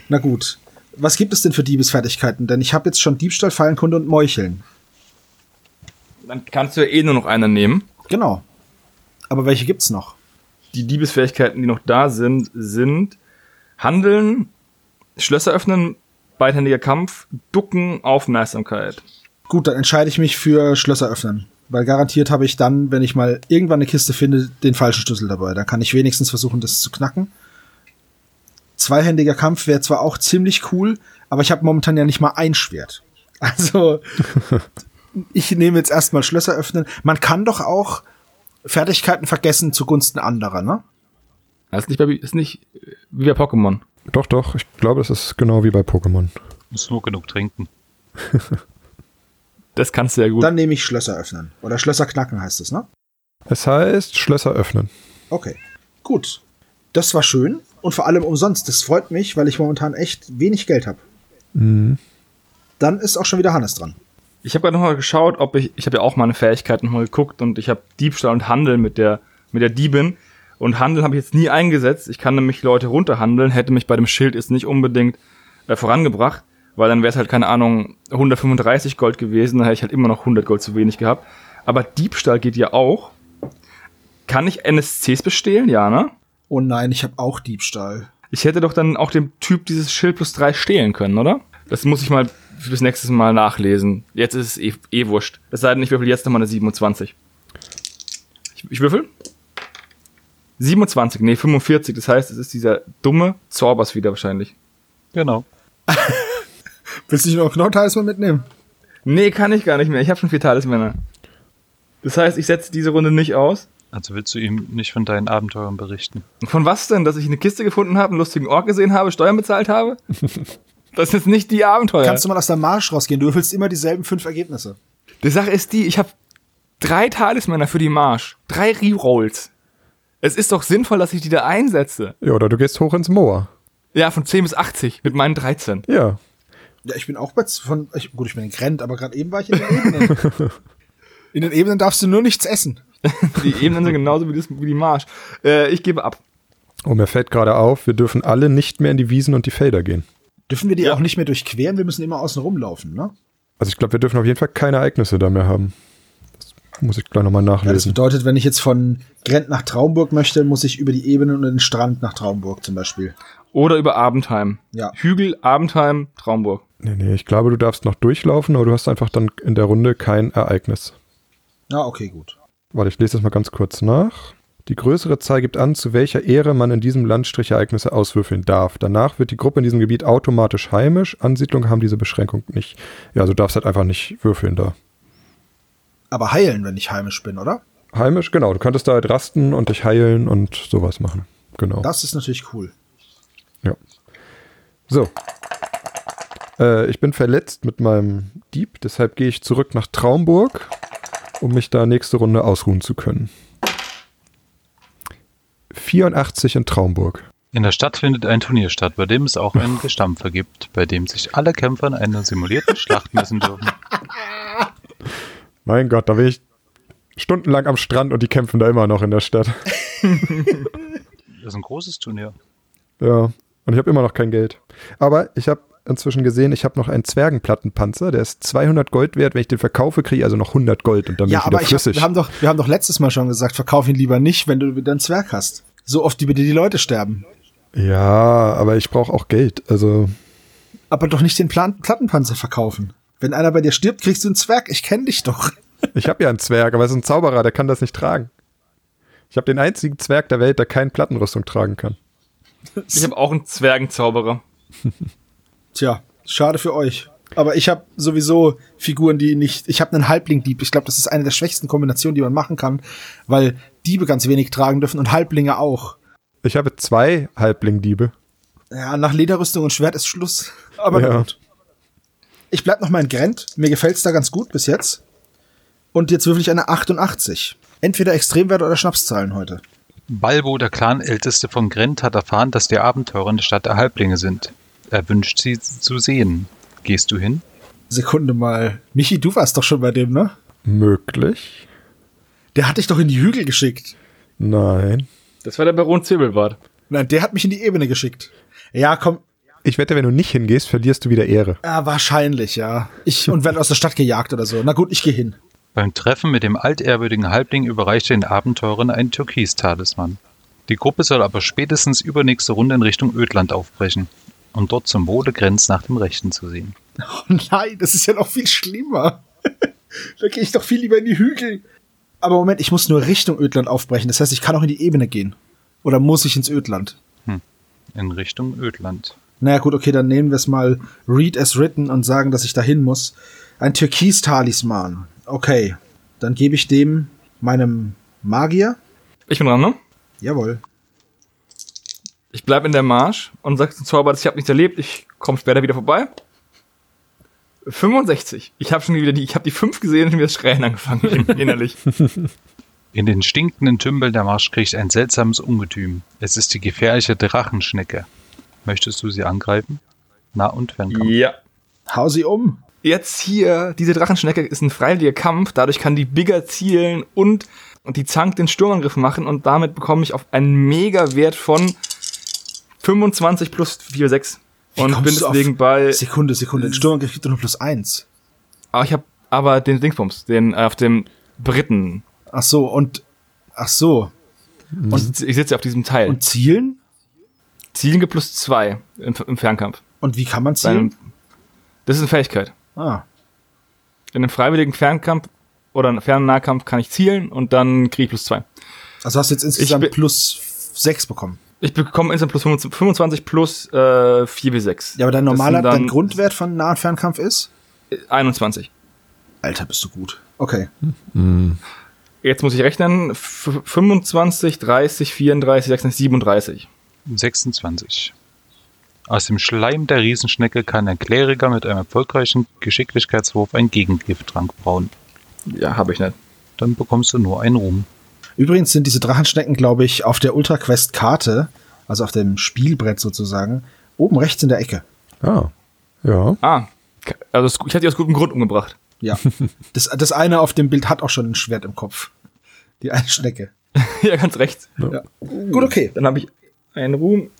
Na gut. Was gibt es denn für Diebesfertigkeiten? Denn ich habe jetzt schon Diebstahl, Fallenkunde und Meucheln. Dann kannst du ja eh nur noch einer nehmen. Genau. Aber welche gibt's noch? Die Diebesfähigkeiten, die noch da sind, sind Handeln, Schlösser öffnen, beidhändiger Kampf, Ducken, Aufmerksamkeit. Gut, dann entscheide ich mich für Schlösser öffnen. Weil garantiert habe ich dann, wenn ich mal irgendwann eine Kiste finde, den falschen Schlüssel dabei. Da kann ich wenigstens versuchen, das zu knacken. Zweihändiger Kampf wäre zwar auch ziemlich cool, aber ich habe momentan ja nicht mal ein Schwert. Also, ich nehme jetzt erstmal Schlösser öffnen. Man kann doch auch Fertigkeiten vergessen zugunsten anderer, ne? Das ist nicht, bei, ist nicht wie bei Pokémon. Doch, doch, ich glaube, das ist genau wie bei Pokémon. Muss nur genug trinken. Das kannst du ja gut. Dann nehme ich Schlösser öffnen. Oder Schlösser knacken heißt es, ne? Es heißt Schlösser öffnen. Okay. Gut. Das war schön und vor allem umsonst. Das freut mich, weil ich momentan echt wenig Geld habe. Mhm. Dann ist auch schon wieder Hannes dran. Ich habe gerade nochmal geschaut, ob ich, ich habe ja auch meine Fähigkeiten nochmal geguckt und ich habe Diebstahl und Handel mit der, mit der Diebin. Und Handel habe ich jetzt nie eingesetzt. Ich kann nämlich Leute runterhandeln, hätte mich bei dem Schild jetzt nicht unbedingt äh, vorangebracht, weil dann wäre es halt, keine Ahnung, 135 Gold gewesen, dann hätte ich halt immer noch 100 Gold zu wenig gehabt. Aber Diebstahl geht ja auch. Kann ich NSCs bestehlen? Ja, ne? Oh nein, ich habe auch Diebstahl. Ich hätte doch dann auch dem Typ dieses Schild plus drei stehlen können, oder? Das muss ich mal bis nächstes Mal nachlesen. Jetzt ist es eh, eh wurscht. Es sei denn, ich würfel jetzt nochmal eine 27. Ich, ich würfel? 27, nee, 45. Das heißt, es ist dieser dumme Zorbas wieder wahrscheinlich. Genau. Willst du nicht noch einen Knottalisman mitnehmen? Nee, kann ich gar nicht mehr. Ich habe schon vier Talismänner. Das heißt, ich setze diese Runde nicht aus. Also willst du ihm nicht von deinen Abenteuern berichten? Von was denn? Dass ich eine Kiste gefunden habe, einen lustigen Ort gesehen habe, Steuern bezahlt habe? Das ist nicht die Abenteuer. Kannst du mal aus der Marsch rausgehen? Du würfelst immer dieselben fünf Ergebnisse. Die Sache ist die, ich habe drei Talismänner für die Marsch. Drei Rerolls. Es ist doch sinnvoll, dass ich die da einsetze. Ja, oder du gehst hoch ins Moor. Ja, von 10 bis 80 mit meinen 13. Ja. Ja, ich bin auch bei von. Ich, gut, ich bin in Grent, aber gerade eben war ich in den Ebenen. in den Ebenen darfst du nur nichts essen. Die Ebenen sind genauso wie, das, wie die Marsch. Äh, ich gebe ab. Und mir fällt gerade auf, wir dürfen alle nicht mehr in die Wiesen und die Felder gehen. Dürfen wir die Ja. auch nicht mehr durchqueren? Wir müssen immer außen rumlaufen, ne? Also ich glaube, wir dürfen auf jeden Fall keine Ereignisse da mehr haben. Das muss ich gleich nochmal Ja, das nachlesen. bedeutet, wenn ich jetzt von Grent nach Traumburg möchte, muss ich über die Ebenen und den Strand nach Traumburg zum Beispiel. Oder über Abendheim. Ja. Hügel, Abendheim, Traumburg. nee, nee, ich glaube, du darfst noch durchlaufen, aber du hast einfach dann in der Runde kein Ereignis. Ja, okay, gut. Warte, ich lese das mal ganz kurz nach. Die größere Zahl gibt an, zu welcher Ehre man in diesem Landstrich Ereignisse auswürfeln darf. Danach wird die Gruppe in diesem Gebiet automatisch heimisch. Ansiedlungen haben diese Beschränkung nicht. Ja, also du darfst halt einfach nicht würfeln da. Aber heilen, wenn ich heimisch bin, oder? Heimisch, genau. Du könntest da halt rasten und dich heilen und sowas machen. Genau. Das ist natürlich cool. Ja. So. Äh, ich bin verletzt mit meinem Dieb, deshalb gehe ich zurück nach Traumburg, um mich da nächste Runde ausruhen zu können. 84 in Traumburg. In der Stadt findet ein Turnier statt, bei dem es auch einen Gestampfer gibt, bei dem sich alle Kämpfer in einer simulierten Schlacht messen dürfen. Mein Gott, da bin ich stundenlang am Strand und die kämpfen da immer noch in der Stadt. Das ist ein großes Turnier. Ja, und ich habe immer noch kein Geld. Aber ich habe inzwischen gesehen, ich habe noch einen Zwergenplattenpanzer, der ist 200 Gold wert. Wenn ich den verkaufe, kriege ich also noch 100 Gold und dann bin Ja, ich wieder aber ich hab, flüssig. wir, haben doch, wir haben doch letztes Mal schon gesagt, verkauf ihn lieber nicht, wenn du wieder einen Zwerg hast. So oft, wie bei dir die Leute sterben. ja, aber ich brauche auch Geld. Also, Aber doch nicht den Plan Plattenpanzer verkaufen. Wenn einer bei dir stirbt, kriegst du einen Zwerg. Ich kenne dich doch. ich habe ja einen Zwerg, aber es ist ein Zauberer, der kann das nicht tragen. Ich habe den einzigen Zwerg der Welt, der keine Plattenrüstung tragen kann. Ich habe auch einen Zwergenzauberer. Tja, schade für euch. Aber ich habe sowieso Figuren, die nicht. Ich habe einen Halbling-Dieb. Ich glaube, das ist eine der schwächsten Kombinationen, die man machen kann, weil Diebe ganz wenig tragen dürfen und Halblinge auch. Ich habe zwei Halblingdiebe. Ja, nach Lederrüstung und Schwert ist Schluss. Aber Ja. gut. Ich bleib noch mal in Grent. Mir gefällt's da ganz gut bis jetzt. Und jetzt würfel ich eine 88. Entweder Extremwerte oder Schnapszahlen heute. Balbo, der Clanälteste von Grent, hat erfahren, dass die Abenteurer in der Stadt der Halblinge sind. Er wünscht sie zu sehen. Gehst du hin? Sekunde mal. Michi, du warst doch schon bei dem, ne? Möglich? Der hat dich doch in die Hügel geschickt. Nein. Das war der Baron Zwiebelbart. Nein, der hat mich in die Ebene geschickt. Ja, komm. Ich wette, wenn du nicht hingehst, verlierst du wieder Ehre. Ja, wahrscheinlich, ja. Ich und werde aus der Stadt gejagt oder so. Na gut, ich gehe hin. Beim Treffen mit dem altehrwürdigen Halbling überreicht er den Abenteurern einen Türkis-Talisman. Die Gruppe soll aber spätestens übernächste Runde in Richtung Ödland aufbrechen, um dort zum Wohle Grenz nach dem Rechten zu sehen. Oh nein, das ist ja noch viel schlimmer. Da gehe ich doch viel lieber in die Hügel. Aber Moment, ich muss nur Richtung Ödland aufbrechen. Das heißt, ich kann auch in die Ebene gehen. Oder muss ich ins Ödland? In Richtung Ödland. Naja, gut, okay, dann nehmen wir es mal read as written und sagen, dass ich dahin muss. Ein Türkis-Talisman. Okay, dann gebe ich dem meinem Magier. Ich bin dran, ne? Jawohl. Ich bleib in der Marsch und sag zum Zauberer, ich habe nichts erlebt, ich komme später wieder vorbei. 65. Ich habe schon wieder die, ich habe die 5 gesehen und schon wieder das Schreien angefangen, innerlich. In den stinkenden Tümpeln der Marsch kriecht ein seltsames Ungetüm. Es ist die gefährliche Drachenschnecke. Möchtest du sie angreifen? Na und Fernkampf. ja. Hau sie um. Jetzt hier, diese Drachenschnecke ist ein freiwilliger Kampf, dadurch kann die Bigger zielen und, und die Zank den Sturmangriff machen und damit bekomme ich auf einen Mega-Wert von 25 plus 4, 6. Wie Und bin deswegen bei, Sekunde, Sekunde. Ein Sturmangriff kriegt doch nur plus eins. aber ich habe aber den Dingsbums, den äh, auf dem Briten. Ach so, und. Ach so. Und ich sitze- ich sitze auf diesem Teil. Und zielen? Zielen gibt plus 2 im, im Fernkampf. Und wie kann man zielen? einem, das ist eine Fähigkeit. Ah. In einem freiwilligen Fernkampf oder einem fernen Nahkampf kann ich zielen und dann kriege ich plus 2. Also hast du jetzt insgesamt plus sechs bekommen. Ich bekomme insgesamt plus 25 plus äh, 4 bis 6. Ja, aber dein normaler, dann dein Grundwert von Nah- und Fernkampf ist? 21. Alter, bist du gut. Okay. Jetzt muss ich rechnen. F 25, 30, 34, 36, 37. 26. Aus dem Schleim der Riesenschnecke kann ein Kleriker mit einem erfolgreichen Geschicklichkeitswurf einen Gegengifttrank brauen. Ja, habe ich nicht. Dann bekommst du nur einen Ruhm. Übrigens sind diese Drachenschnecken, glaube ich, auf der Ultra Quest Karte, also auf dem Spielbrett sozusagen, oben rechts in der Ecke. Ah. Ja. Ah, also ich hatte die aus gutem Grund umgebracht. Ja. das, das eine auf dem Bild hat auch schon ein Schwert im Kopf. Die eine Schnecke. ja, ganz rechts. Ja. Gut, okay. Dann habe ich einen Ruhm,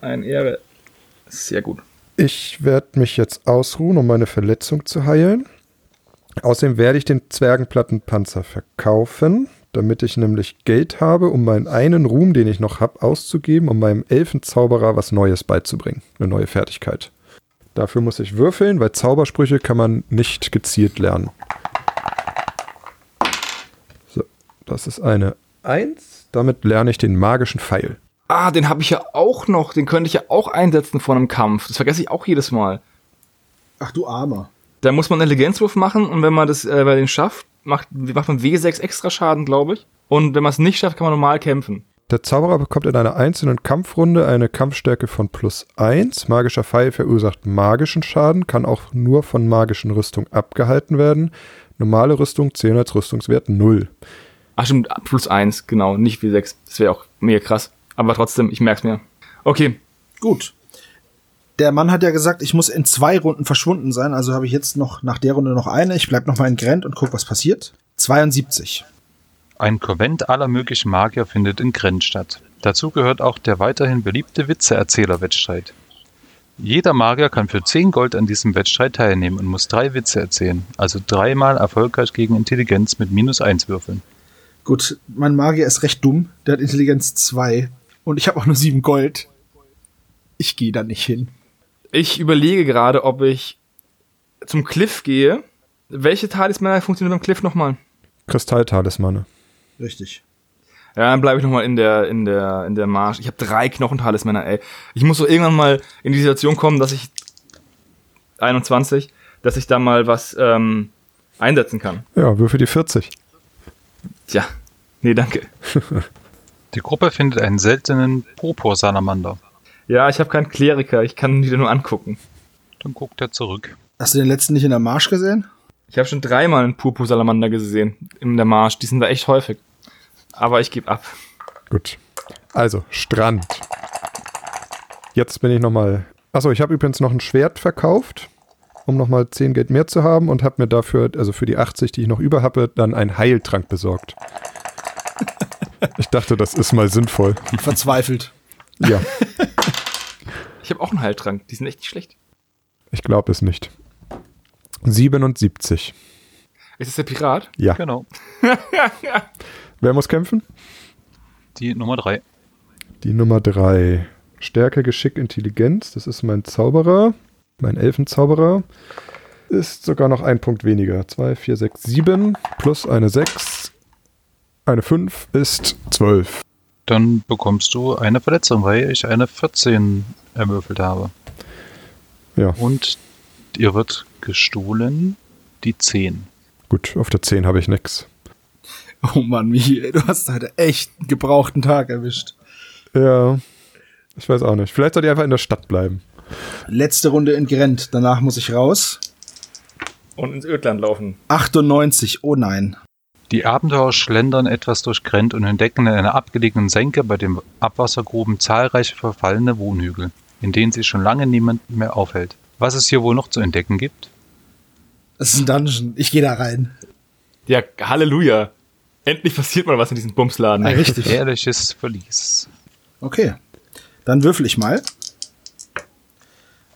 eine Ehre. Sehr gut. Ich werde mich jetzt ausruhen, um meine Verletzung zu heilen. Außerdem werde ich den Zwergenplattenpanzer verkaufen, damit ich nämlich Geld habe, um meinen einen Ruhm, den ich noch habe, auszugeben, um meinem Elfenzauberer was Neues beizubringen. Eine neue Fertigkeit. Dafür muss ich würfeln, weil Zaubersprüche kann man nicht gezielt lernen. So, das ist eine 1. Damit lerne ich den magischen Pfeil. Ah, den habe ich ja auch noch. Den könnte ich ja auch einsetzen vor einem Kampf. Das vergesse ich auch jedes Mal. Ach du Armer. Da muss man einen Intelligenzwurf machen und wenn man das äh, bei den schafft, macht, macht man W6 extra Schaden, glaube ich. Und wenn man es nicht schafft, kann man normal kämpfen. Der Zauberer bekommt in einer einzelnen Kampfrunde eine Kampfstärke von plus 1. Magischer Pfeil verursacht magischen Schaden, kann auch nur von magischen Rüstung abgehalten werden. Normale Rüstung zählen als Rüstungswert 0. Ach stimmt, plus eins, genau, nicht W6. Das wäre auch mega krass. Aber trotzdem, ich merk's mir. Okay, Gut. Der Mann hat ja gesagt, ich muss in zwei Runden verschwunden sein, also habe ich jetzt noch nach der Runde noch eine. Ich bleib noch mal in Grent und guck, was passiert. 72. Ein Konvent aller möglichen Magier findet in Grenz statt. Dazu gehört auch der weiterhin beliebte Witzeerzähler-Wettstreit. Jeder Magier kann für 10 Gold an diesem Wettstreit teilnehmen und muss drei Witze erzählen, also dreimal erfolgreich gegen Intelligenz mit minus 1 würfeln. Gut, mein Magier ist recht dumm. Der hat Intelligenz 2. Und ich habe auch nur 7 Gold. Ich gehe da nicht hin. Ich überlege gerade, ob ich zum Cliff gehe. Welche Talismänner funktionieren beim Cliff nochmal? Kristalltalismane. Richtig. Ja, dann bleibe ich nochmal in der, in der, in der Marsch. Ich habe drei Knochentalismänner, ey. Ich muss so irgendwann mal in die Situation kommen, dass ich 21, dass ich da mal was ähm, einsetzen kann. Ja, würfel die 40. Tja, nee, danke. Die Gruppe findet einen seltenen Purpursalamander. Ja, ich habe keinen Kleriker, ich kann ihn wieder nur angucken. Dann guckt er zurück. Hast du den letzten nicht in der Marsch gesehen? Ich habe schon dreimal einen Purpursalamander gesehen in der Marsch. Die sind da echt häufig. Aber ich gebe ab. Gut. Also, Strand. Jetzt bin ich nochmal. Achso, ich habe übrigens noch ein Schwert verkauft, um nochmal 10 Geld mehr zu haben und habe mir dafür, also für die 80, die ich noch über habe, dann einen Heiltrank besorgt. Ich dachte, das ist mal sinnvoll. Verzweifelt. Ja, Ich habe auch einen Heiltrank. Die sind echt nicht schlecht. ich glaube es nicht. 77. Ist das der Pirat? Ja. Genau. Wer muss kämpfen? Die Nummer 3. Die Nummer 3. Stärke, Geschick, Intelligenz. Das ist mein Zauberer. Mein Elfenzauberer. ist sogar noch ein Punkt weniger. 2, 4, 6, 7 plus eine 6. Eine 5 ist 12. Dann bekommst du eine Verletzung, weil ich eine 14 erwürfelt habe. Ja, Und ihr wird gestohlen die 10. gut, auf der 10 habe ich nix. Oh Mann, Michi, ey, du hast heute echt einen gebrauchten Tag erwischt. Ja, ich weiß auch nicht. Vielleicht soll ich einfach in der Stadt bleiben. Letzte Runde in Grent, danach muss ich raus. Und ins Ödland laufen. 98, oh nein. Die Abenteurer schlendern etwas durch Grent und entdecken in einer abgelegenen Senke bei den Abwassergruben zahlreiche verfallene Wohnhügel, in denen sich schon lange niemand mehr aufhält. Was es hier wohl noch zu entdecken gibt? Das ist ein Dungeon, ich gehe da rein. Ja, Halleluja. Endlich passiert mal was in diesem Bumsladen. Ah, richtig. Herrliches Verlies. Okay, dann würfel ich mal.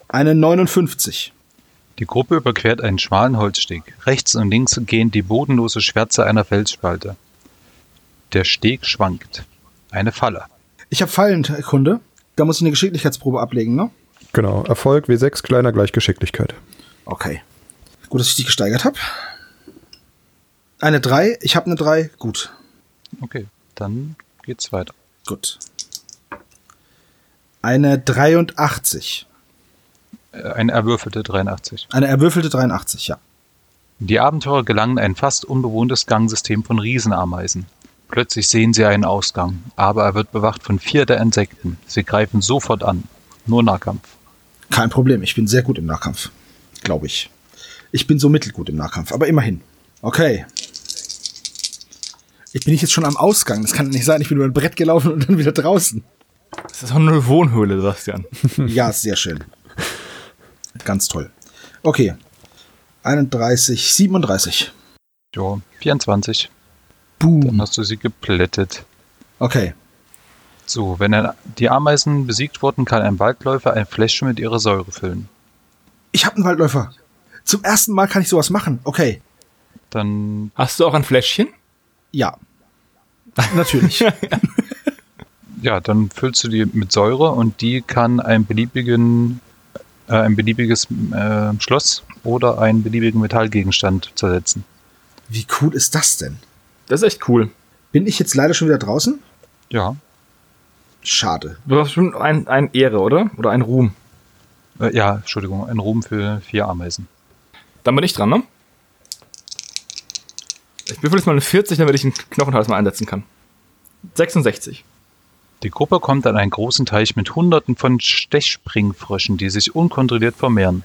Eine 59. Die Gruppe überquert einen schmalen Holzsteg. Rechts und links gehen die bodenlose Schwärze einer Felsspalte. Der Steg schwankt. Eine Falle. Ich habe Fallenkunde. Da muss ich eine Geschicklichkeitsprobe ablegen, ne? Genau, Erfolg W6, kleiner gleich Geschicklichkeit. Okay. Gut, dass ich die gesteigert habe. Eine 3, ich habe eine 3. Gut, Okay, dann geht's weiter. gut. Eine 83. Äh, Eine erwürfelte 83. Eine erwürfelte 83, ja. Die Abenteurer gelangen in ein fast unbewohntes Gangsystem von Riesenameisen. Plötzlich sehen sie einen Ausgang, aber er wird bewacht von vier der Insekten. Sie greifen sofort an. Nur Nahkampf. Kein Problem, ich bin sehr gut im Nahkampf. Glaube ich. Ich bin so mittelgut im Nahkampf, aber immerhin. Okay. Ich bin nicht jetzt schon am Ausgang. Das kann nicht sein. Ich bin über ein Brett gelaufen und dann wieder draußen. Das ist doch nur eine Wohnhöhle, Sebastian. Ja, sehr schön. Ganz toll. Okay. 31, 37. Jo, 24. Boom. Dann hast du sie geplättet. Okay. So, wenn er, die Ameisen besiegt wurden, kann ein Waldläufer ein Fläschchen mit ihrer Säure füllen. Ich habe einen Waldläufer. Zum ersten Mal kann ich sowas machen. Okay. Dann, Hast du auch ein Fläschchen? Ja. Natürlich. ja, dann füllst du die mit Säure und die kann einen beliebigen, äh, ein beliebiges äh, Schloss oder einen beliebigen Metallgegenstand zersetzen. Wie cool ist das denn? Das ist echt cool. Bin ich jetzt leider schon wieder draußen? Ja, Schade. Du hast schon ein, ein Ehre, oder? Oder ein Ruhm. äh, ja, Entschuldigung, ein Ruhm für vier Ameisen. Dann bin ich dran, ne? Ich würfel jetzt mal eine 40, damit ich einen Knochenhals mal einsetzen kann. 66. Die Gruppe kommt an einen großen Teich mit hunderten von Stechspringfröschen, die sich unkontrolliert vermehren.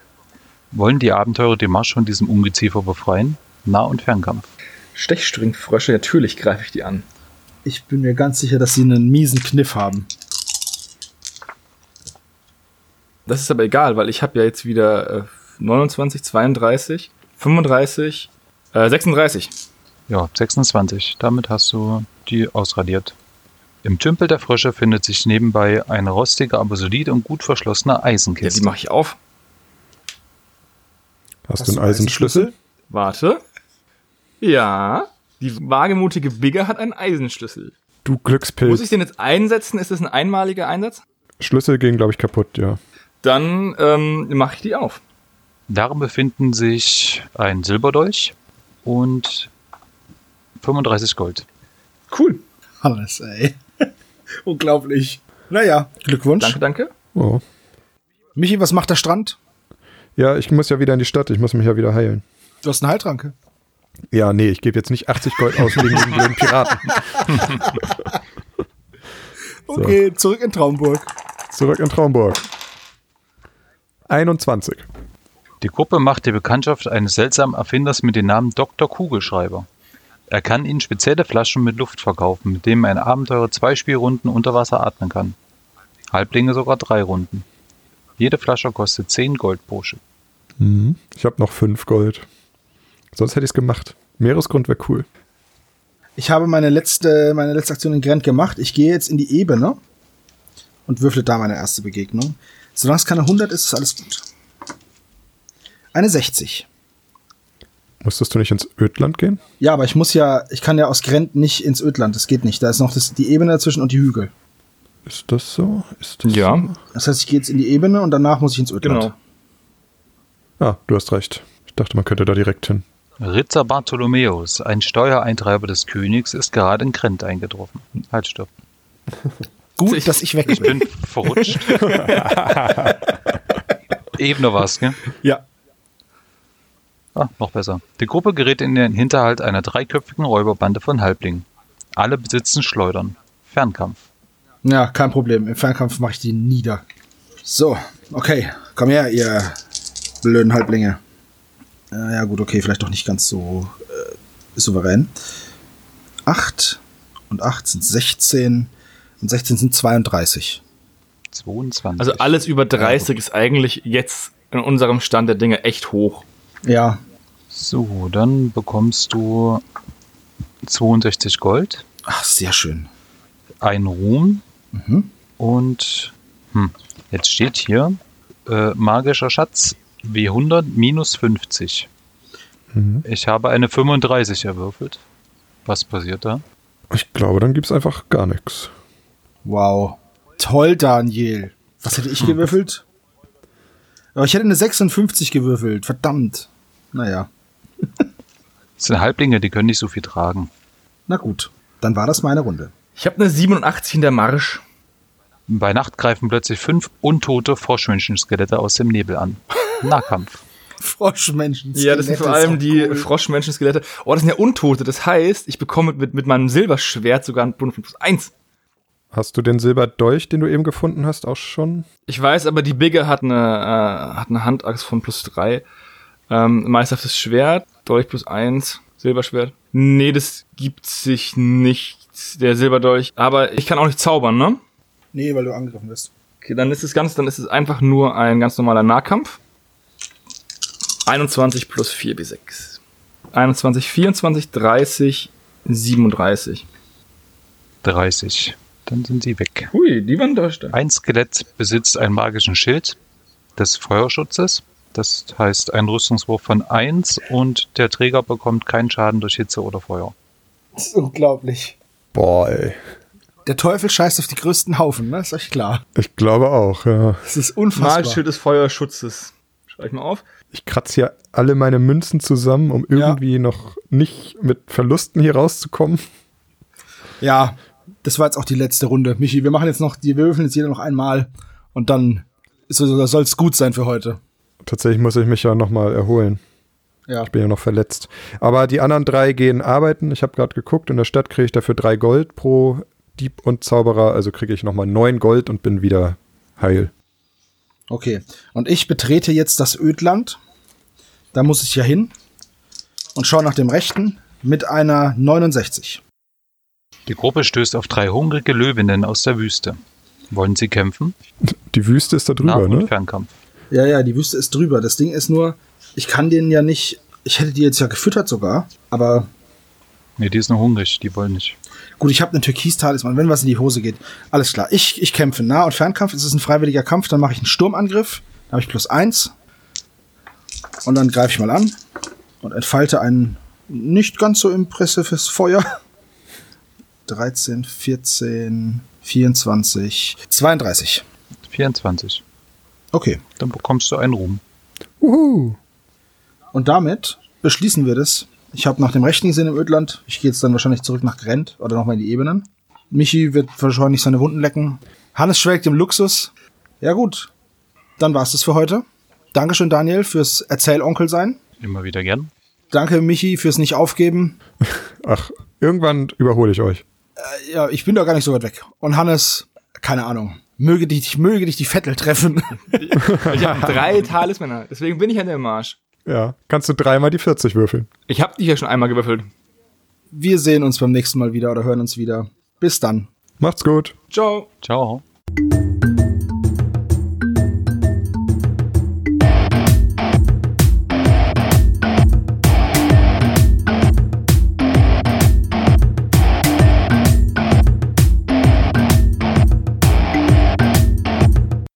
Wollen die Abenteurer den Marsch von diesem Ungeziefer befreien? Nah- und Fernkampf. Stechspringfrösche, natürlich greife ich die an. Ich bin mir ganz sicher, dass sie einen miesen Kniff haben. Das ist aber egal, weil ich habe ja jetzt wieder äh, 29, 32, 35, äh, 36. Ja, 26. Damit hast du die ausradiert. Im Tümpel der Frösche findet sich nebenbei eine rostige, aber solide und gut verschlossene Ja, die Eisenkiste. mache ich auf. Hast, du einen Eisenschlüssel? Warte. Ja, die wagemutige Bigger hat einen Eisenschlüssel. Du Muss ich Glückspilz. den jetzt einsetzen? Ist das ein einmaliger Einsatz? Schlüssel gehen, glaube ich, kaputt, ja. Dann ähm, mache ich die auf. Darin befinden sich ein Silberdolch und 35 Gold. Cool. Alles, ey. Unglaublich. Naja, Glückwunsch. Danke, danke. Oh. Michi, was macht der Strand? Ja, ich muss ja wieder in die Stadt. Ich muss mich ja wieder heilen. Du hast eine Heiltranke. Ja, nee, ich gebe jetzt nicht 80 Gold aus wegen den blöden Piraten. Okay, zurück in Traumburg. Zurück in Traumburg. 21. Die Gruppe macht die Bekanntschaft eines seltsamen Erfinders mit dem Namen Dr. Kugelschreiber. Er kann ihnen spezielle Flaschen mit Luft verkaufen, mit denen ein Abenteurer zwei Spielrunden unter Wasser atmen kann. Halblinge sogar drei Runden. Jede Flasche kostet 10 Gold pro Stück. Mhm. Ich habe noch 5 Gold. Sonst hätte ich es gemacht. Meeresgrund wäre cool. Ich habe meine letzte, meine letzte Aktion in Grent gemacht. Ich gehe jetzt in die Ebene und würfle da meine erste Begegnung. Solange es keine 100 ist, ist alles gut. Eine 60. Musstest du nicht ins Ödland gehen? Ja, aber ich muss ja, ich kann ja aus Grent nicht ins Ödland. Das geht nicht. Da ist noch das, die Ebene dazwischen und die Hügel. Ist das so? Ist das Ja, Das heißt, ich gehe jetzt in die Ebene und danach muss ich ins Ödland. genau. Ah, du hast recht. Ich Dachte, man könnte da direkt hin. Ritter Bartholomäus, ein Steuereintreiber des Königs, ist gerade in Krent eingetroffen. Halt, stopp. Gut, Ich- dass ich weg Ich bin. bin verrutscht. Eben noch was, gell? Ja. Ah, noch besser. Die Gruppe gerät in den Hinterhalt einer dreiköpfigen Räuberbande von Halblingen. Alle besitzen Schleudern. Fernkampf. Ja, kein Problem. Im Fernkampf mache ich die nieder. So, okay. Komm her, ihr blöden Halblinge. Äh, ja gut, okay, vielleicht doch nicht ganz so äh, souverän. 8 und 8 sind 16 und 16 sind 32. 22. Also alles über 30 ist eigentlich jetzt in unserem Stand der Dinge echt hoch. Ja, So, dann bekommst du 62 Gold, ach, sehr schön. ein Ruhm Mhm. und hm, jetzt steht hier äh, magischer Schatz W100 minus 50. Mhm. Ich habe eine 35 erwürfelt. Was passiert da? Ich glaube, dann gibt's einfach gar nichts. Wow. Toll, Daniel. Was hätte ich gewürfelt? Aber ich hätte eine 56 gewürfelt. Verdammt. Naja. Das sind Halblinge, die können nicht so viel tragen. Na gut. Dann war das meine Runde. Ich habe eine 87 in der Marsch. Bei Nacht greifen plötzlich fünf untote Froschmenschenskelette aus dem Nebel an. Nahkampf. Froschmenschen. Ja, das sind vor allem die cool. Froschmenschenskelette. Oh, das sind ja Untote. Das heißt, ich bekomme mit, mit meinem Silberschwert sogar einen Bonus von plus 1. Hast du den Silberdolch, den du eben gefunden hast, auch schon? Ich weiß, aber die Bigge hat eine, äh, hat eine Handachs von plus 3. Ähm, meisterhaftes Schwert, Dolch plus 1, Silberschwert. Nee, das gibt sich nicht, der Silberdolch. Aber ich kann auch nicht zaubern, ne? Nee, weil du angegriffen wirst. Okay, dann ist es ganz, dann ist es einfach nur ein ganz normaler Nahkampf. 21 plus 4 bis 6. 21, 24, 30, 37. 30. Dann sind sie weg. Hui, die waren da stark. Ein Skelett besitzt einen magischen Schild des Feuerschutzes. Das heißt ein Rüstungswurf von 1 und der Träger bekommt keinen Schaden durch Hitze oder Feuer. Das ist unglaublich. Boah, ey. Der Teufel scheißt auf die größten Haufen, ne? Ist euch klar. Ich glaube auch, ja. Das ist unfassbar. Magisches des Feuerschutzes. Schreib ich mal auf. Ich kratze hier alle meine Münzen zusammen, um Ja. irgendwie noch nicht mit Verlusten hier rauszukommen. Ja, das war jetzt auch die letzte Runde. Michi, wir machen jetzt noch, die wir würfeln jetzt jeder noch einmal und dann soll es gut sein für heute. Tatsächlich muss ich mich ja nochmal erholen. Ja. Ich bin ja noch verletzt. Aber die anderen drei gehen arbeiten. Ich habe gerade geguckt, in der Stadt kriege ich dafür drei Gold pro Dieb und Zauberer. Also kriege ich nochmal neun Gold und bin wieder heil. Okay. Und ich betrete jetzt das Ödland. Da muss ich ja hin und schaue nach dem Rechten mit einer 69. Die Gruppe stößt auf drei hungrige Löwinnen aus der Wüste. Wollen sie kämpfen? Die Wüste ist da drüber, ne? Fernkampf. Ja, ja, die Wüste ist drüber. Das Ding ist nur, ich kann denen ja nicht, ich hätte die jetzt ja gefüttert sogar, aber Nee, die ist nur hungrig, die wollen nicht. Gut, ich habe einen Türkis-Talisman, wenn was in die Hose geht. Alles klar. Ich, ich kämpfe. Nah- und Fernkampf. Es ist ein freiwilliger Kampf. Dann mache ich einen Sturmangriff. Dann habe ich plus eins. Und dann greife ich mal an und entfalte ein nicht ganz so impressives Feuer. 13, 14, 24, 32. 24. Okay. Dann bekommst du einen Ruhm. Uhu. Und damit beschließen wir das. Ich habe nach dem Rechten gesehen im Ödland. Ich gehe jetzt dann wahrscheinlich zurück nach Grent oder nochmal in die Ebenen. Michi wird wahrscheinlich seine Wunden lecken. Hannes schwelgt im Luxus. Ja gut, dann war's das für heute. Dankeschön, Daniel, fürs Erzählonkel sein. Immer wieder gern. Danke, Michi, fürs Nicht-Aufgeben. Ach, irgendwann überhole ich euch. Ja, ich bin doch gar nicht so weit weg. Und Hannes, keine Ahnung. Möge dich, möge dich die Vettel treffen. Ich habe drei Talismänner, deswegen bin ich an der Marsch. Ja, kannst du dreimal die 40 würfeln. Ich habe die ja schon einmal gewürfelt. Wir sehen uns beim nächsten Mal wieder oder hören uns wieder. Bis dann. Macht's gut. Ciao. Ciao.